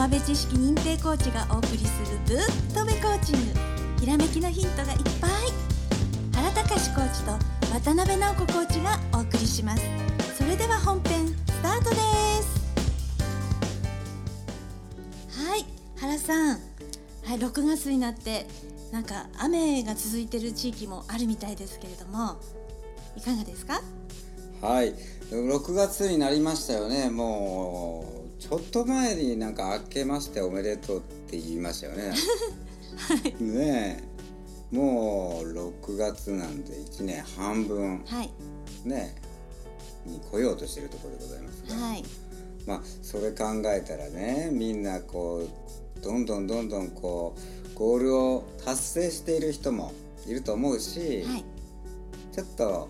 浜辺知識認定コーチがお送りするぶっとべコーチング。ひらめきのヒントがいっぱい。原隆コーチと渡辺直子コーチがお送りします。それでは本編スタートです。はい原さん。はい6月になってなんか雨が続いてる地域もあるみたいですけれどもいかがですか？はい。6月になりましたよね。もうちょっと前になんか明けましておめでとうって言いましたよね。はい。ねえ。もう6月なんで1年半分。はい。ねに来ようとしているところでございますが、はい。まあそれ考えたらねみんなこうどんどんどんどんこうゴールを達成している人もいると思うし、はい。ちょっと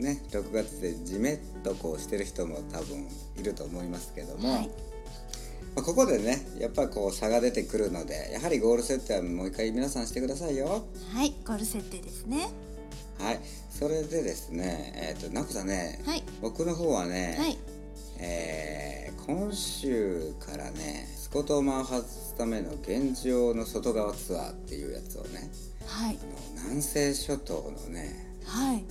ね6月でじめっとこうしてる人も多分いると思いますけども、はい。まあここでねやっぱこう差が出てくるのでやはりゴール設定はもう一回皆さんしてくださいよ。はいゴール設定ですね。はい。それでですねえっ、となこさんね、はい。僕の方はね、はい。えー今週からねスコットを回すための現状の外側ツアーっていうやつをねはい。あの南西諸島のねはい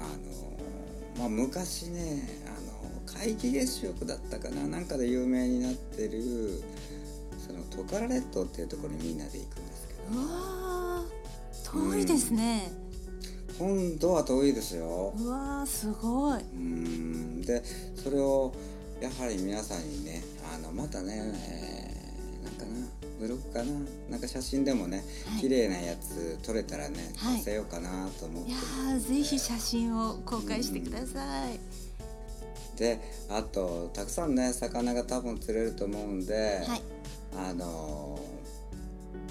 あのまあ昔ねあの皆既月食だったかななんかで有名になってるそのトカラ列島っていうところにみんなで行くんですけど。うわー遠いですね、本土は遠いですよ。うわーすごい。うーん。でそれをやはり皆さんにねあのまたね、えーブログかな？なんか写真でもね、はい。綺麗なやつ撮れたらねはい。載せようかなと思っていやますーぜひ写真を公開してください、であとたくさんね魚が多分釣れると思うんで、はい。あのー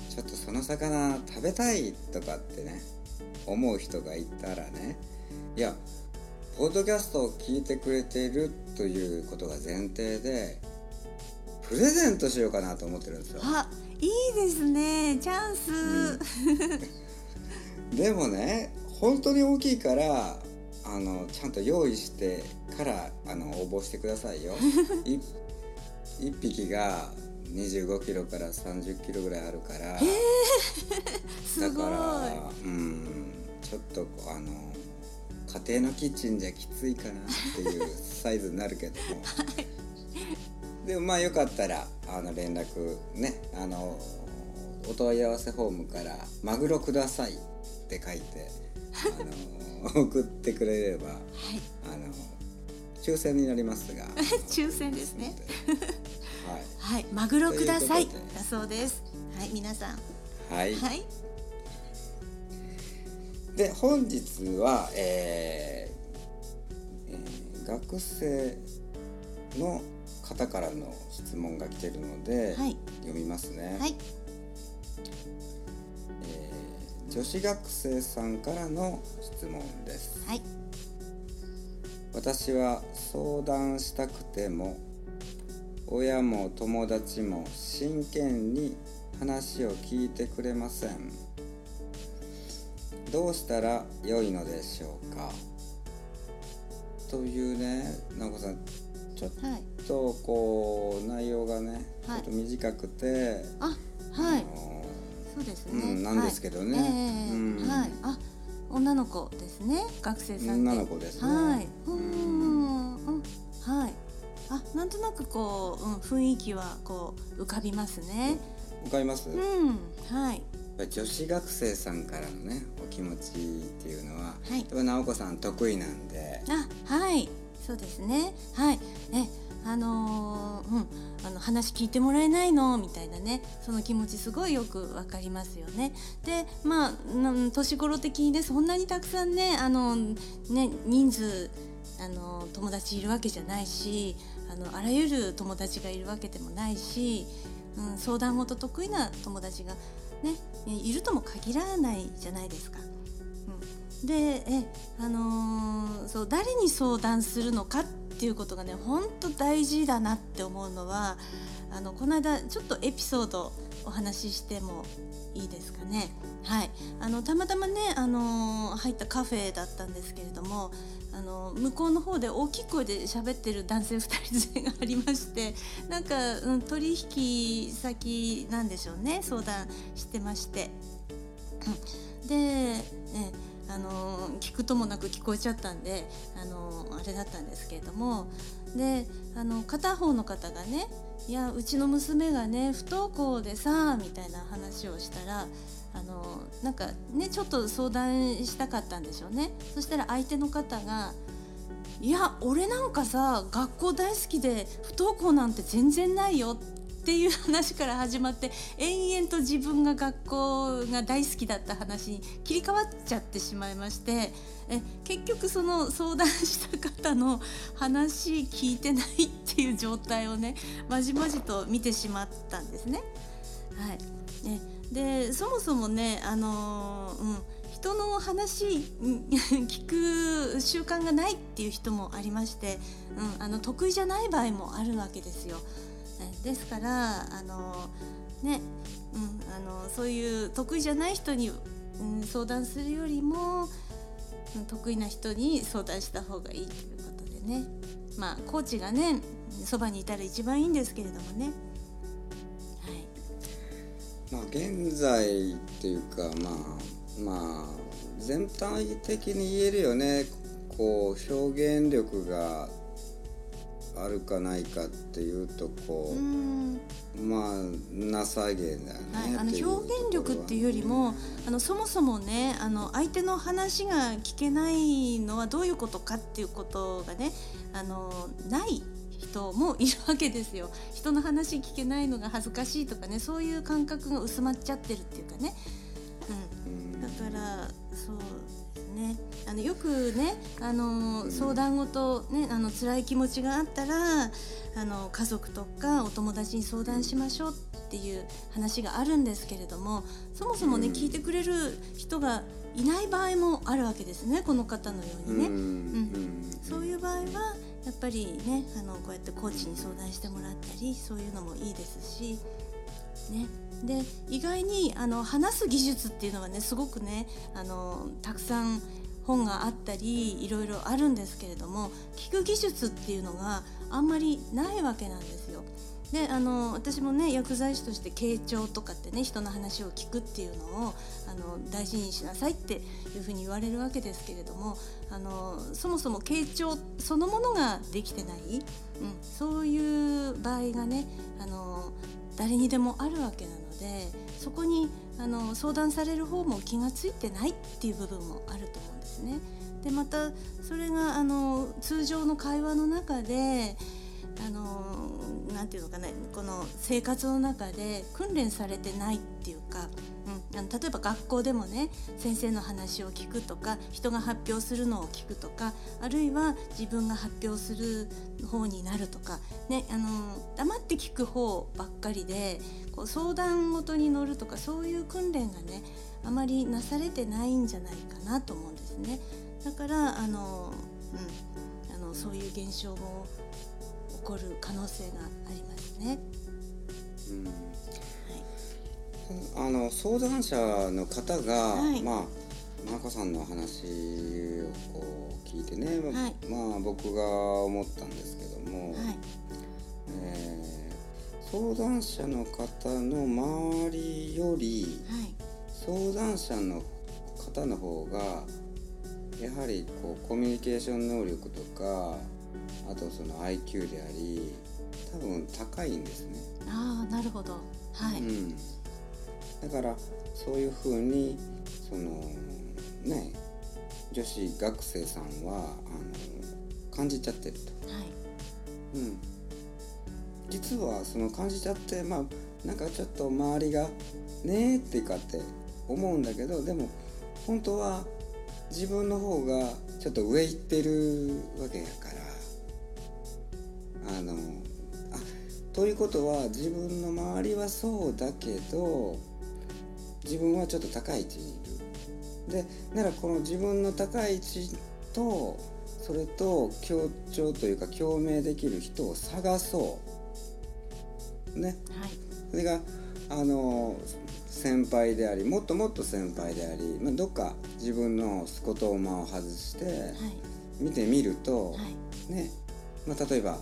ちょっとその魚食べたいとかってね思う人がいたらねいやポッドキャストを聞いてくれているということが前提でプレゼントしようかなと思ってるんですよ。あいいですね。チャンス、でもね本当に大きいからあのちゃんと用意してからあの応募してくださいよ。い一匹が25キロから30キロぐらいあるから、すごいだからうんちょっとあの家庭のキッチンじゃきついかなっていうサイズになるけども、でもまあよかったらあの連絡ねあのお問い合わせフォームから「マグロください」って書いてあの 送ってくれればはい。あの抽選になりますが。抽選ですね。はい。はい。マグロください。だそうです。はい皆さん。はい、はい。で本日は、えーえー学生の方からの質問が来てるので、はい。読みますね、はい。えー女子学生さんからの質問です。はい。私は相談したくても親も友達も真剣に話を聞いてくれません。どうしたら良いのでしょうか？というね直子さんちょっはいとこう内容がね、はい。ちょっと短くて、あはい。そうですね、うんなんですけどね。はい。あ女の子ですね。学生さんで。女の子ですね。はい。うん。うん。はい。あなんとなくこう、うん、雰囲気はこう浮かびますね。わかります、うん。はい。女子学生さんからのねお気持ちっていうのは、はい。直子さん得意なんで。あはい。そうですね。はい。えあのーうんあの話聞いてもらえないの？みたいなね。その気持ちすごいよくわかりますよね。でまあ年頃的にねそんなにたくさんねあのね人数あの友達いるわけじゃないしあのあらゆる友達がいるわけでもないし、うん、相談事得意な友達がねいるとも限らないじゃないですか。うん。でえあのーそう誰に相談するのかっていうことがね本当大事だなって思うのはあのこの間ちょっとエピソードお話ししてもいいですかね？はい、あのたまたまね、あの入ったカフェだったんですけれども、あの向こうの方で大きい声で喋ってる男性2人連れがありましてなんか、うん、取引先なんでしょうね相談してまして。で、ね、あの聞くともなく聞こえちゃったんであのあれだったんですけれども。であの片方の方がね「いやうちの娘がね不登校でさ」みたいな話をしたらあのなんかねちょっと相談したかったんでしょうね。そしたら相手の方が「いや俺なんかさ学校大好きで不登校なんて全然ないよ」っていう話から始まって延々と自分が学校が大好きだった話に切り替わっちゃってしまいましてえ結局その相談した方の話聞いてないっていう状態をねまじまじと見てしまったんですね。はいねでそもそもねあのー、うん人の話 聞く習慣がないっていう人もありまして、うん、あの得意じゃない場合もあるわけですよ。ですからあの、ねうん、あのそういう得意じゃない人に、うん、相談するよりも、得意な人に相談した方がいいということでね。まあコーチがねそばにいたら一番いいんですけれどもね。はい。まあ、現在っていうかまあまあ全体的に言えるよね。こう表現力があるかないかっていうとこうまあ情けだよね、はい、あの表現力っていうよりもあのそもそもねあの相手の話が聞けないのはどういうことかっていうことがねあのない人もいるわけですよ。人の話聞けないのが恥ずかしいとかねそういう感覚が薄まっちゃってるっていうかね、うん、だからそうね。あのよくねあの、うん、相談事ねあの辛い気持ちがあったらあの家族とかお友達に相談しましょうっていう話があるんですけれどもそもそもね、うん、聞いてくれる人がいない場合もあるわけですねこの方のようにね。うん、うん、そういう場合はやっぱりねあのこうやってコーチに相談してもらったりそういうのもいいですしねで意外にあの話す技術っていうのはねすごくねあのたくさん本があったりいろいろあるんですけれども聞く技術っていうのがあんまりないわけなんですよ。であの私もね薬剤師として傾聴とかってね人の話を聞くっていうのをあの大事にしなさいっていうふうに言われるわけですけれどもあのそもそも傾聴そのものができてない、うん、そういう場合がねあの誰にでもあるわけなのでそこにあの相談される方も気が付いてないっていう部分もあると思うんですね。でまたそれがあの通常の会話の中であのなて言うのかなこの生活の中で訓練されてないっていうか、うん、あの例えば学校でもね先生の話を聞くとか人が発表するのを聞くとかあるいは自分が発表する方になるとか、ね、あの黙って聞く方ばっかりでこう相談事に乗るとかそういう訓練がねあまりなされてないんじゃないかなと思うんですね。だからあの、うん、あのそういう現象も起こる可能性がありますね。うん、はい、あの相談者の方が、はい、まあ真子さんの話をこう聞いてね、はい、まあ僕が思ったんですけども、はい。えー、相談者の方の周りより、はい、相談者の方の方がやはりこうコミュニケーション能力とかあとその IQ であり多分高いんですね。ああなるほど。はい、うん、だからそういうふうにそのね女子学生さんはあの感じちゃってると。はい。うん、実はその感じちゃってまあなんかちょっと周りが「ねえ」ってかって思うんだけどでも本当は自分の方がちょっと上行ってるわけやからということは自分の周りはそうだけど自分はちょっと高い位置にいる。でならこの自分の高い位置とそれと協調というか共鳴できる人を探そう。ね。はい、それがあの先輩でありもっともっと先輩であり、まあ、どっか自分の言葉を外してはい見てみると、はいね、まあ、例えば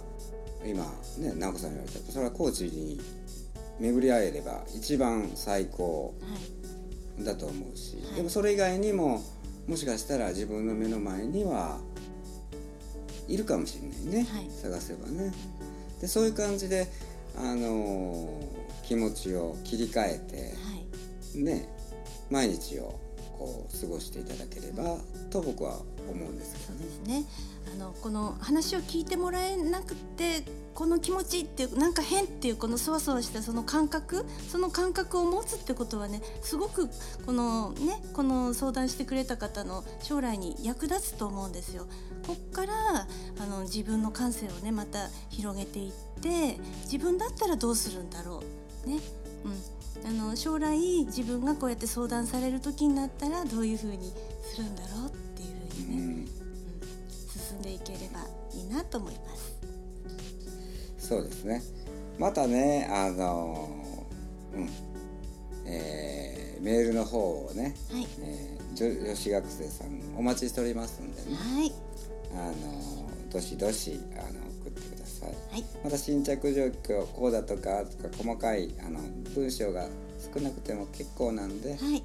今ね直子さん言われたそれはコーチに巡り会えれば一番最高はい。だと思うし、はい。でもそれ以外にももしかしたら自分の目の前にはいるかもしれないね、はい。探せばね。でそういう感じで、あのー気持ちを切り替えて、はい。ね毎日をこう過ごしていただければと僕は思うんですけどね。うですねあのこの話を聞いてもらえなくてこの気持ちっていうなんか変っていうこのそわそわしたその感覚その感覚を持つってことはねすごくこのねこの相談してくれた方の将来に役立つと思うんですよ。こっからあの自分の感性をねまた広げていって自分だったらどうするんだろうね。うん、あの将来自分がこうやって相談される時になったらどういうふうにするんだろうければいいなと思います。そうですね。またね、あのーうん、えーメールの方をね、はい、えー女女子学生さんお待ちしておりますんでね、はい、あのーどしどしあの送ってください。はい、また新着状況こうだとかとか細かいあの文章が少なくても結構なんで、はい、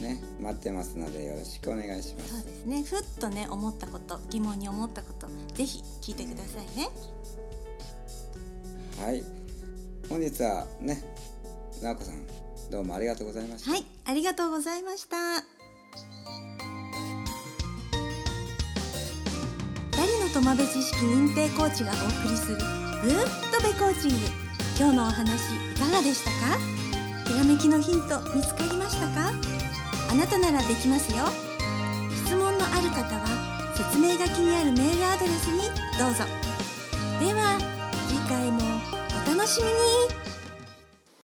ね待ってますのでよろしくお願いしまそうす。ですね。ふっとね思ったこと、疑問に思ったこと、ぜひ聞いてくださいね。はい、本日はね、直子さんどうもありがとうございました。はい、ありがとうございました。二人の友部知識認定コーチがお送りするぶーっとべコーチング。今日のお話いかがでしたか？ひらめきのヒント見つかりましたか？あなたならできますよ。質問のある方は説明書きにあるメールアドレスにどうぞ。では次回もお楽しみに。